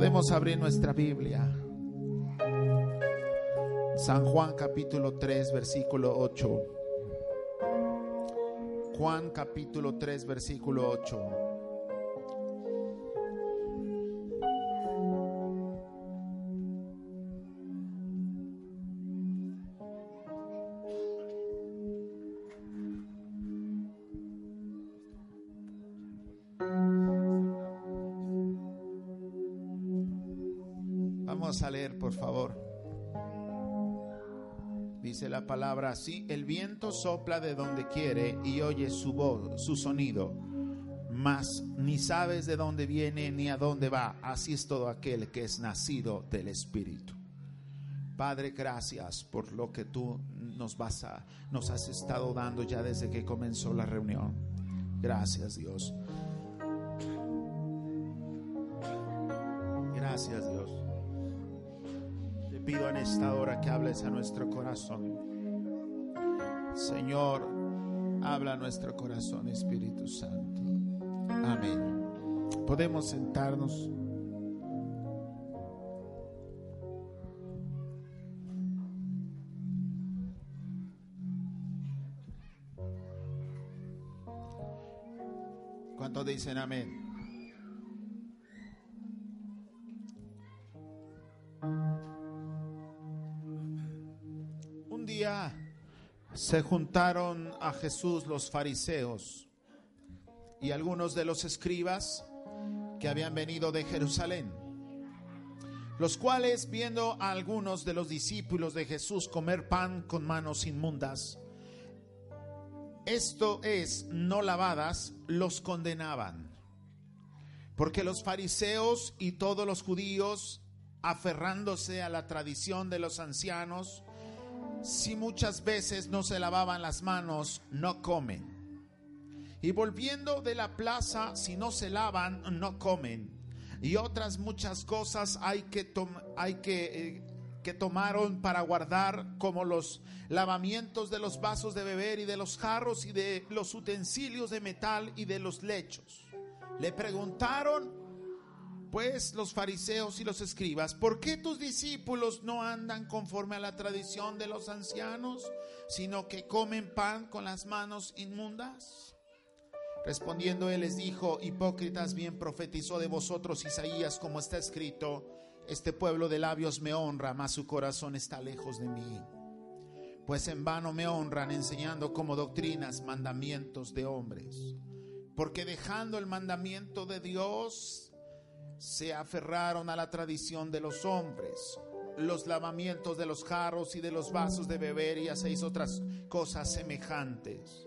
Podemos abrir nuestra Biblia. San Juan capítulo 3, versículo 8. Juan capítulo 3, versículo 8. Palabra así, el viento sopla de donde quiere y oye su voz, su sonido, mas ni sabes de dónde viene ni a dónde va. Así es todo aquel que es nacido del Espíritu. Padre, gracias por lo que tú nos vas a nos has estado dando ya desde que comenzó la reunión. Gracias, Dios. Gracias, Dios. Te pido en esta hora que hables a nuestro corazón. Señor, habla nuestro corazón, Espíritu Santo. Amén. Podemos sentarnos. ¿Cuántos dicen amén? Se juntaron a Jesús los fariseos y algunos de los escribas que habían venido de Jerusalén, los cuales viendo a algunos de los discípulos de Jesús comer pan con manos inmundas, esto es, no lavadas, los condenaban. Porque los fariseos y todos los judíos, aferrándose a la tradición de los ancianos, si muchas veces no se lavaban las manos, no comen. Y volviendo de la plaza, si no se lavan, no comen. Y otras muchas cosas hay que, hay que, eh, que tomaron para guardar, como los lavamientos de los vasos de beber y de los jarros y de los utensilios de metal y de los lechos. Le preguntaron, pues, los fariseos y los escribas, ¿por qué tus discípulos no andan conforme a la tradición de los ancianos, sino que comen pan con las manos inmundas? Respondiendo él les dijo, hipócritas, bien profetizó de vosotros Isaías como está escrito, este pueblo de labios me honra, mas su corazón está lejos de mí. Pues en vano me honran enseñando como doctrinas mandamientos de hombres. Porque dejando el mandamiento de Dios, se aferraron a la tradición de los hombres, los lavamientos de los jarros y de los vasos de beber y hacéis otras cosas semejantes.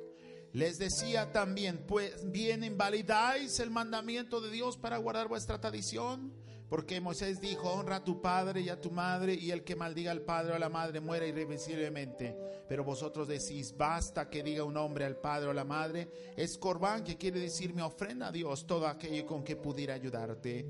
Les decía también, pues bien invalidáis el mandamiento de Dios para guardar vuestra tradición. Porque Moisés dijo, honra a tu padre y a tu madre, y el que maldiga al padre o a la madre muera irreversiblemente. Pero vosotros decís, basta que diga un hombre al padre o a la madre, es corbán, que quiere decir mi ofrenda a Dios, todo aquello con que pudiera ayudarte.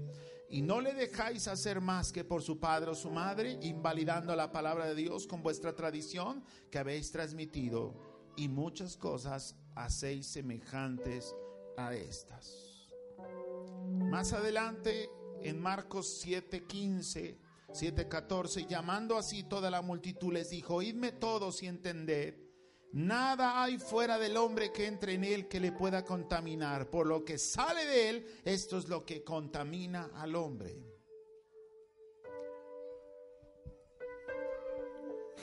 Y no le dejáis hacer más que por su padre o su madre, invalidando la palabra de Dios con vuestra tradición que habéis transmitido. Y muchas cosas hacéis semejantes a estas. Más adelante en Marcos 7:15, 7:14, llamando así toda la multitud, les dijo, oídme todos y entended, nada hay fuera del hombre que entre en él que le pueda contaminar, por lo que sale de él, esto es lo que contamina al hombre.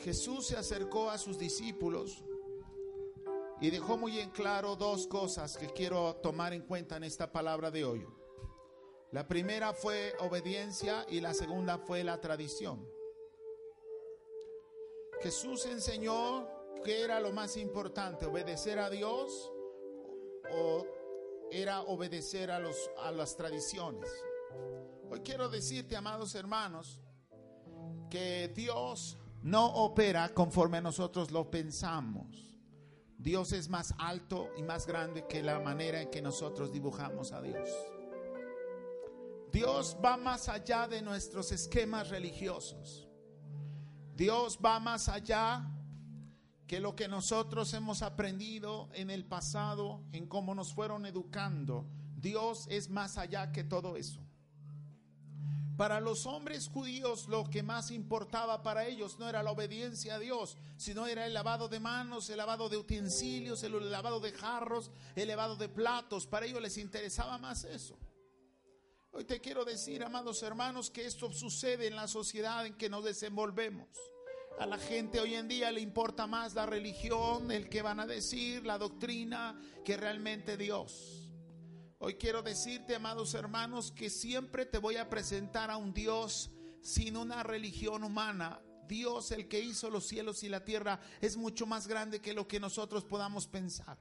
Jesús se acercó a sus discípulos y dejó muy en claro dos cosas que quiero tomar en cuenta en esta palabra de hoy. La primera fue obediencia y la segunda fue la tradición. Jesús enseñó que era lo más importante, obedecer a Dios o era obedecer a, los, a las tradiciones. Hoy quiero decirte, amados hermanos, que Dios no opera conforme nosotros lo pensamos. Dios es más alto y más grande que la manera en que nosotros dibujamos a Dios. Dios va más allá de nuestros esquemas religiosos. Dios va más allá que lo que nosotros hemos aprendido en el pasado, en cómo nos fueron educando. Dios es más allá que todo eso. Para los hombres judíos lo que más importaba para ellos no era la obediencia a Dios, sino era el lavado de manos, el lavado de utensilios, el lavado de jarros, el lavado de platos. Para ellos les interesaba más eso. Hoy te quiero decir, amados hermanos, que esto sucede en la sociedad en que nos desenvolvemos. A la gente hoy en día le importa más la religión, el que van a decir, la doctrina, que realmente Dios. Hoy quiero decirte, amados hermanos, que siempre te voy a presentar a un Dios sin una religión humana. Dios, el que hizo los cielos y la tierra, es mucho más grande que lo que nosotros podamos pensar.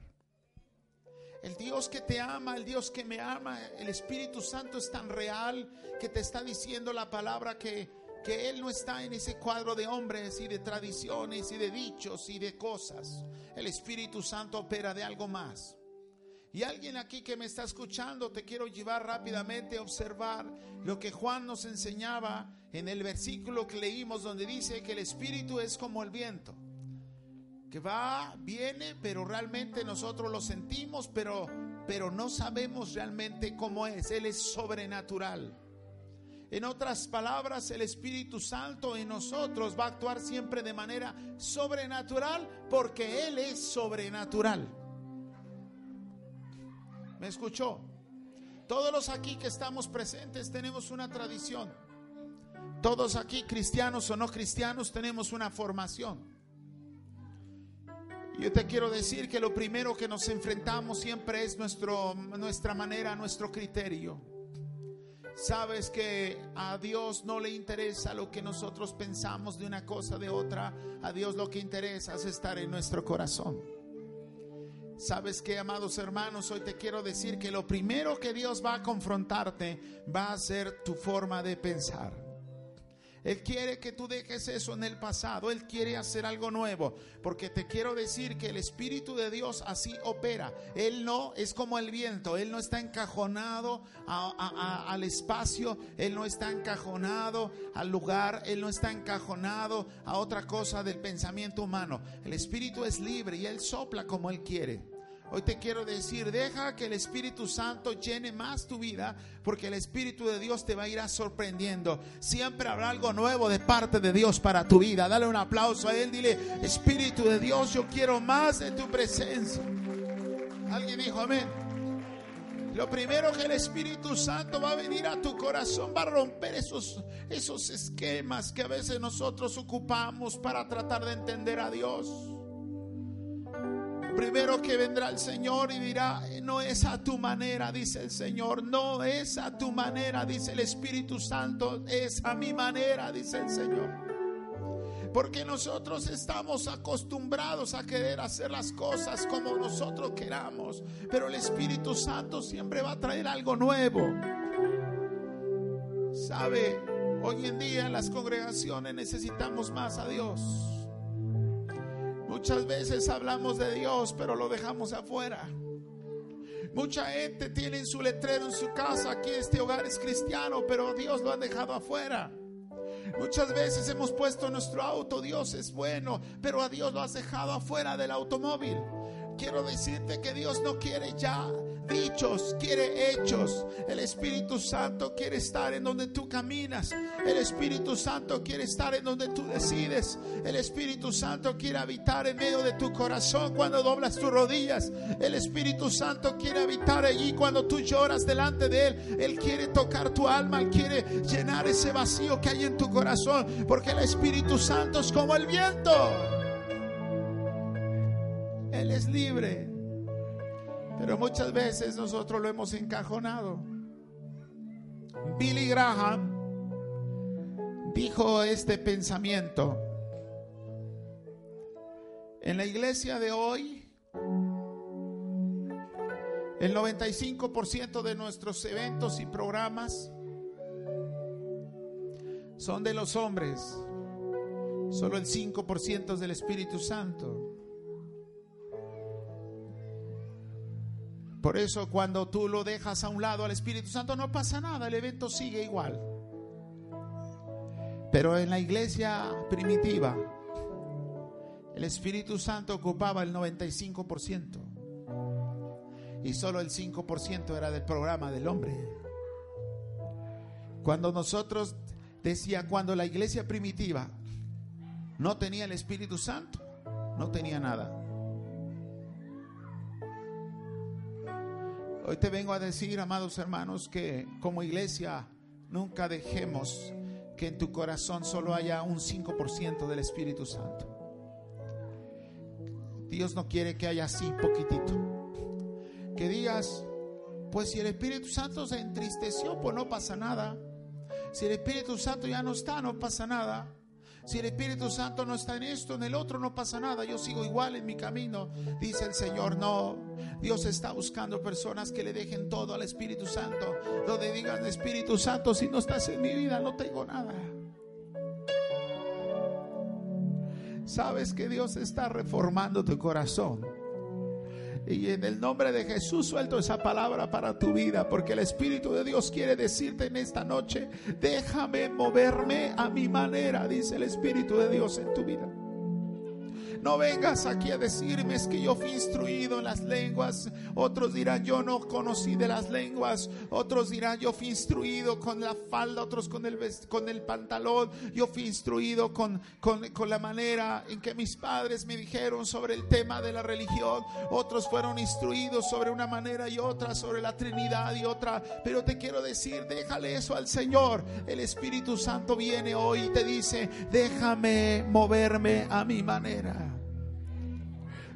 El Dios que te ama, el Dios que me ama, el Espíritu Santo es tan real que te está diciendo la palabra que, que Él no está en ese cuadro de hombres y de tradiciones y de dichos y de cosas. El Espíritu Santo opera de algo más. Y alguien aquí que me está escuchando, te quiero llevar rápidamente a observar lo que Juan nos enseñaba en el versículo que leímos donde dice que el Espíritu es como el viento, que va, viene, pero realmente nosotros lo sentimos, pero, pero no sabemos realmente cómo es. Él es sobrenatural. En otras palabras, el Espíritu Santo en nosotros va a actuar siempre de manera sobrenatural porque Él es sobrenatural. ¿Me escuchó? Todos los aquí que estamos presentes tenemos una tradición. Todos aquí, cristianos o no cristianos, tenemos una formación. Yo te quiero decir que lo primero que nos enfrentamos siempre es nuestro, nuestra manera, nuestro criterio. Sabes que a Dios no le interesa lo que nosotros pensamos de una cosa de otra. A Dios lo que interesa es estar en nuestro corazón. Sabes que, amados hermanos, hoy te quiero decir que lo primero que Dios va a confrontarte va a ser tu forma de pensar. Él quiere que tú dejes eso en el pasado. Él quiere hacer algo nuevo. Porque te quiero decir que el Espíritu de Dios así opera. Él no es como el viento. Él no está encajonado al espacio. Él no está encajonado al lugar. Él no está encajonado a otra cosa del pensamiento humano. El Espíritu es libre y Él sopla como Él quiere. Hoy te quiero decir, deja que el Espíritu Santo llene más tu vida, porque el Espíritu de Dios te va a ir sorprendiendo. Siempre habrá algo nuevo de parte de Dios para tu vida. Dale un aplauso a Él, dile, Espíritu de Dios, yo quiero más de tu presencia. Alguien dijo amén. Lo primero que el Espíritu Santo va a venir a tu corazón, va a romper esos, esos esquemas que a veces nosotros ocupamos para tratar de entender a Dios primero que vendrá el Señor y dirá, no es a tu manera, dice el Señor, no es a tu manera, dice el Espíritu Santo, es a mi manera, dice el Señor. Porque nosotros estamos acostumbrados a querer hacer las cosas como nosotros queramos. Pero el Espíritu Santo siempre va a traer algo nuevo. ¿Sabe? Hoy en día en las congregaciones necesitamos más a Dios. Muchas veces hablamos de Dios, pero lo dejamos afuera. Mucha gente tiene en su letrero en su casa, aquí este hogar es cristiano, pero Dios lo han dejado afuera. Muchas veces hemos puesto nuestro auto, Dios es bueno, pero a Dios lo has dejado afuera del automóvil. Quiero decirte que Dios no quiere ya dichos, quiere hechos. El Espíritu Santo quiere estar en donde tú caminas. El Espíritu Santo quiere estar en donde tú decides. El Espíritu Santo quiere habitar en medio de tu corazón cuando doblas tus rodillas. El Espíritu Santo quiere habitar allí cuando tú lloras delante de Él. Él quiere tocar tu alma, Él quiere llenar ese vacío que hay en tu corazón. Porque el Espíritu Santo es como el viento. Él es libre. Pero muchas veces nosotros lo hemos encajonado. Billy Graham dijo este pensamiento. En la iglesia de hoy, el 95% de nuestros eventos y programas son de los hombres. Solo el 5% es del Espíritu Santo. Por eso cuando tú lo dejas a un lado al Espíritu Santo no pasa nada, el evento sigue igual. Pero en la iglesia primitiva, el Espíritu Santo ocupaba el 95% y solo el 5% era del programa del hombre. Cuando nosotros decía, cuando la iglesia primitiva no tenía el Espíritu Santo, no tenía nada. Hoy te vengo a decir, amados hermanos, que como iglesia nunca dejemos que en tu corazón solo haya un 5% del Espíritu Santo. Dios no quiere que haya así poquitito. Que digas, pues si el Espíritu Santo se entristeció, pues no pasa nada. Si el Espíritu Santo ya no está, no pasa nada. Si el Espíritu Santo no está en esto, en el otro, no pasa nada. Yo sigo igual en mi camino. Dice el Señor, no. Dios está buscando personas que le dejen todo al Espíritu Santo. Donde digan, Espíritu Santo, si no estás en mi vida, no tengo nada. Sabes que Dios está reformando tu corazón. Y en el nombre de Jesús suelto esa palabra para tu vida, porque el Espíritu de Dios quiere decirte en esta noche, déjame moverme a mi manera, dice el Espíritu de Dios en tu vida. No vengas aquí a decirme es que yo fui instruido en las lenguas. Otros dirán yo no conocí de las lenguas. Otros dirán yo fui instruido con la falda. Otros con el, con el pantalón. Yo fui instruido con, con, con la manera en que mis padres me dijeron sobre el tema de la religión. Otros fueron instruidos sobre una manera y otra sobre la Trinidad y otra. Pero te quiero decir, déjale eso al Señor. El Espíritu Santo viene hoy y te dice, déjame moverme a mi manera.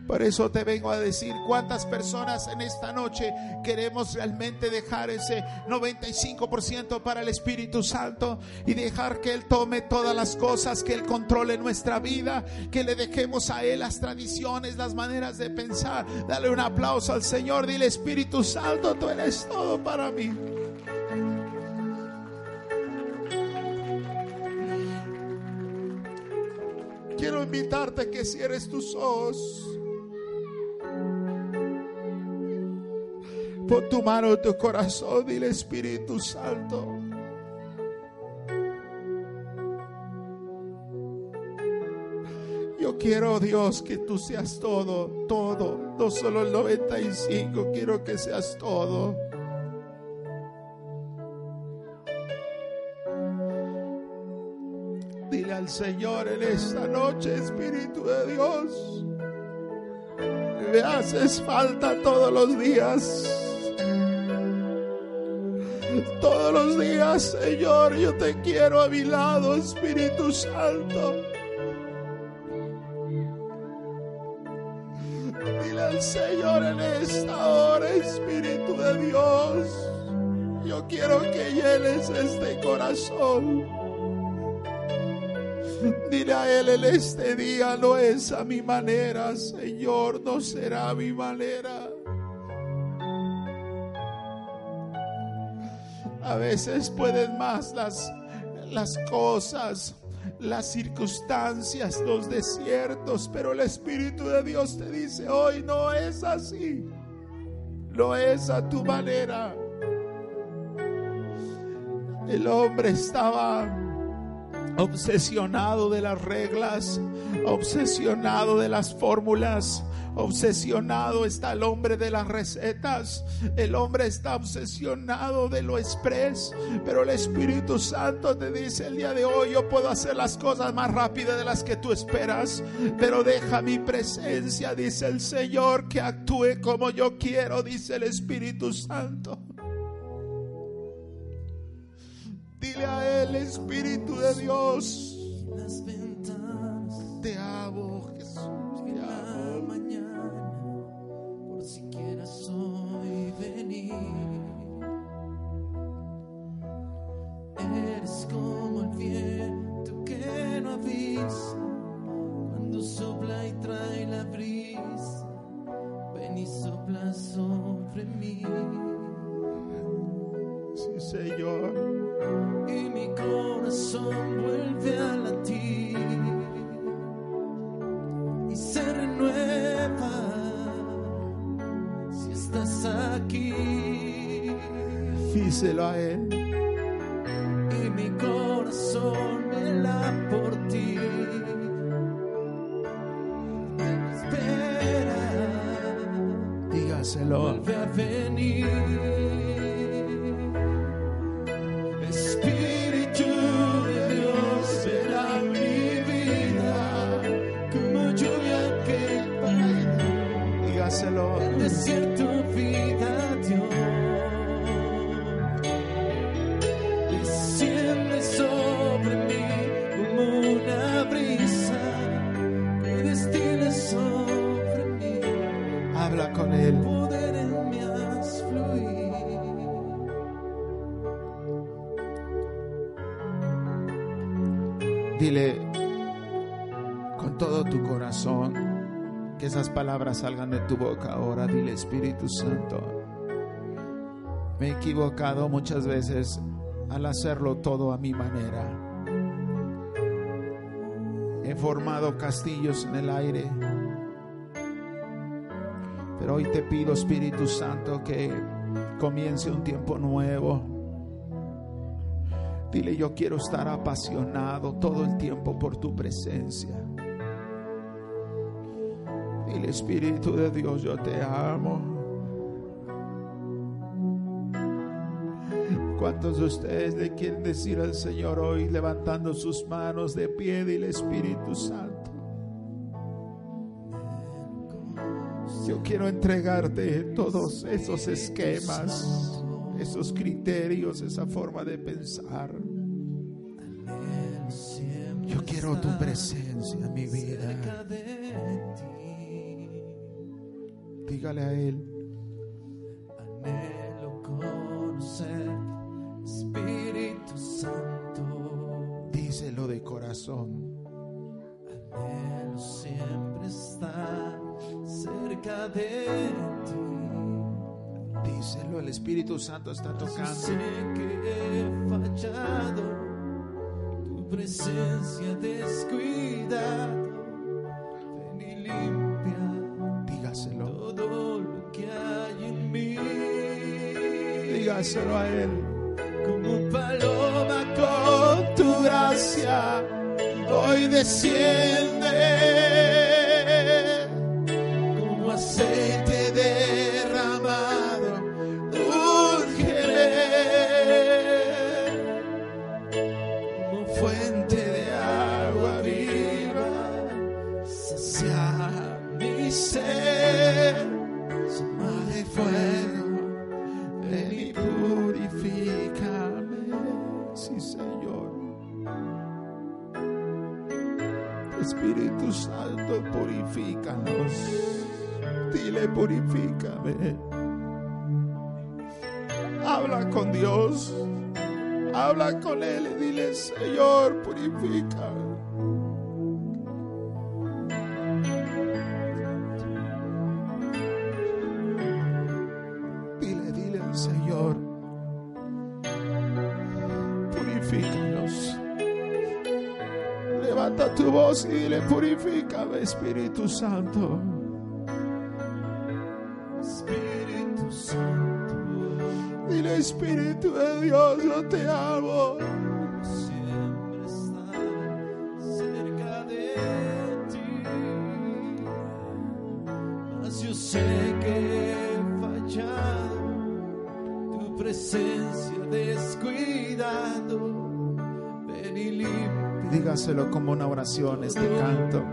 Por eso te vengo a decir cuántas personas en esta noche queremos realmente dejar ese 95% para el Espíritu Santo y dejar que Él tome todas las cosas, que Él controle nuestra vida, que le dejemos a Él las tradiciones, las maneras de pensar. Dale un aplauso al Señor, dile Espíritu Santo, tú eres todo para mí. Quiero invitarte que cierres tus ojos. Pon tu mano tu corazón, dile Espíritu Santo. Yo quiero, Dios, que tú seas todo, todo, no solo el 95, quiero que seas todo. Dile al Señor en esta noche, Espíritu de Dios, me haces falta todos los días. Todos los días, Señor, yo te quiero a mi lado, Espíritu Santo. Dile al Señor en esta hora, Espíritu de Dios, yo quiero que llenes este corazón. Dile a Él en este día, no es a mi manera, Señor, no será a mi manera. A veces pueden más las, las cosas, las circunstancias, los desiertos, pero el Espíritu de Dios te dice, hoy no es así, no es a tu manera. El hombre estaba obsesionado de las reglas, obsesionado de las fórmulas, obsesionado está el hombre de las recetas, el hombre está obsesionado de lo express, pero el Espíritu Santo te dice el día de hoy, yo puedo hacer las cosas más rápidas de las que tú esperas, pero deja mi presencia, dice el Señor, que actúe como yo quiero, dice el Espíritu Santo. Dile a Él, Espíritu de Dios, las ventanas. te amo, corazón vuelve a latir y se renueva si estás aquí Díselo a Él. Salgan de tu boca ahora. Dile Espíritu Santo. Me he equivocado muchas veces al hacerlo todo a mi manera. He formado castillos en el aire. Pero hoy te pido, Espíritu Santo, que comience un tiempo nuevo. Dile, yo quiero estar apasionado todo el tiempo por tu presencia. Dile, Espíritu de Dios, yo te amo. ¿Cuántos de ustedes le quieren decir al Señor hoy, levantando sus manos de pie, dile, Espíritu Santo? Yo quiero entregarte todos esos esquemas, esos criterios, esa forma de pensar. Yo quiero tu presencia en mi vida. Dígale a Él, Anhelo conocer Espíritu Santo. díselo de corazón. Anhelo siempre estar cerca de ti. Díselo, el Espíritu Santo está Yo tocando. sé que he fallado, tu presencia descuidado. Dígaselo a Él. Como paloma con tu gracia, Hoy desciende Espíritu Santo, purifícanos. Dile, purifícame. Habla con Dios. Habla con Él y dile, Señor, purifícame. Dile, purifícame, Espíritu Santo. Espíritu Santo. Dile, Espíritu de Dios, yo te amo. Siempre estar cerca de ti. Mas yo sé que he fallado, tu presencia descuidado. Ven y limpia Dígaselo como una oración este canto.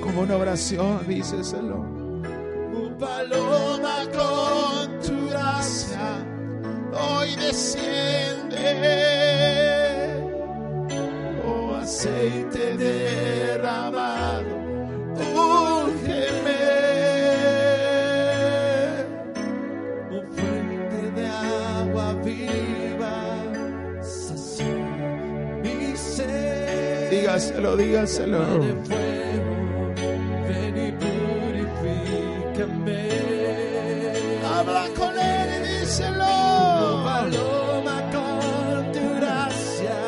Como una oración, díceselo. Paloma con tu gracia hoy desciende. Oh aceite derramado, Dígaselo, dígaselo. de fuego, ven y purifícame. Habla con él y díselo. Paloma con tu gracia,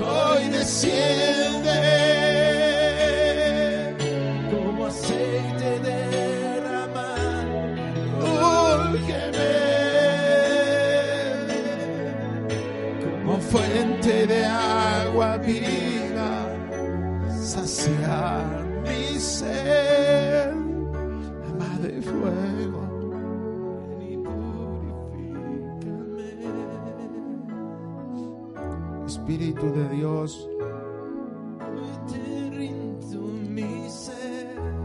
Hoy desciende. como aceite derramado. Úrgeme como fuente de agua viva, saciar mi ser, llama de fuego. Y purifícame. Espíritu de Dios, Hoy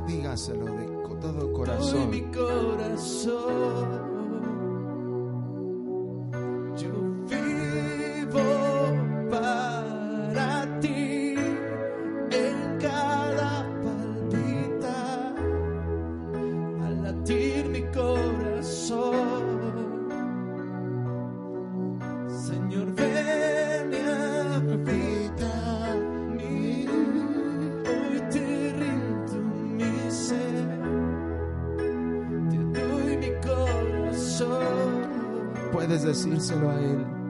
dígaselo de todo corazón. mi corazón. Decírselo a Él.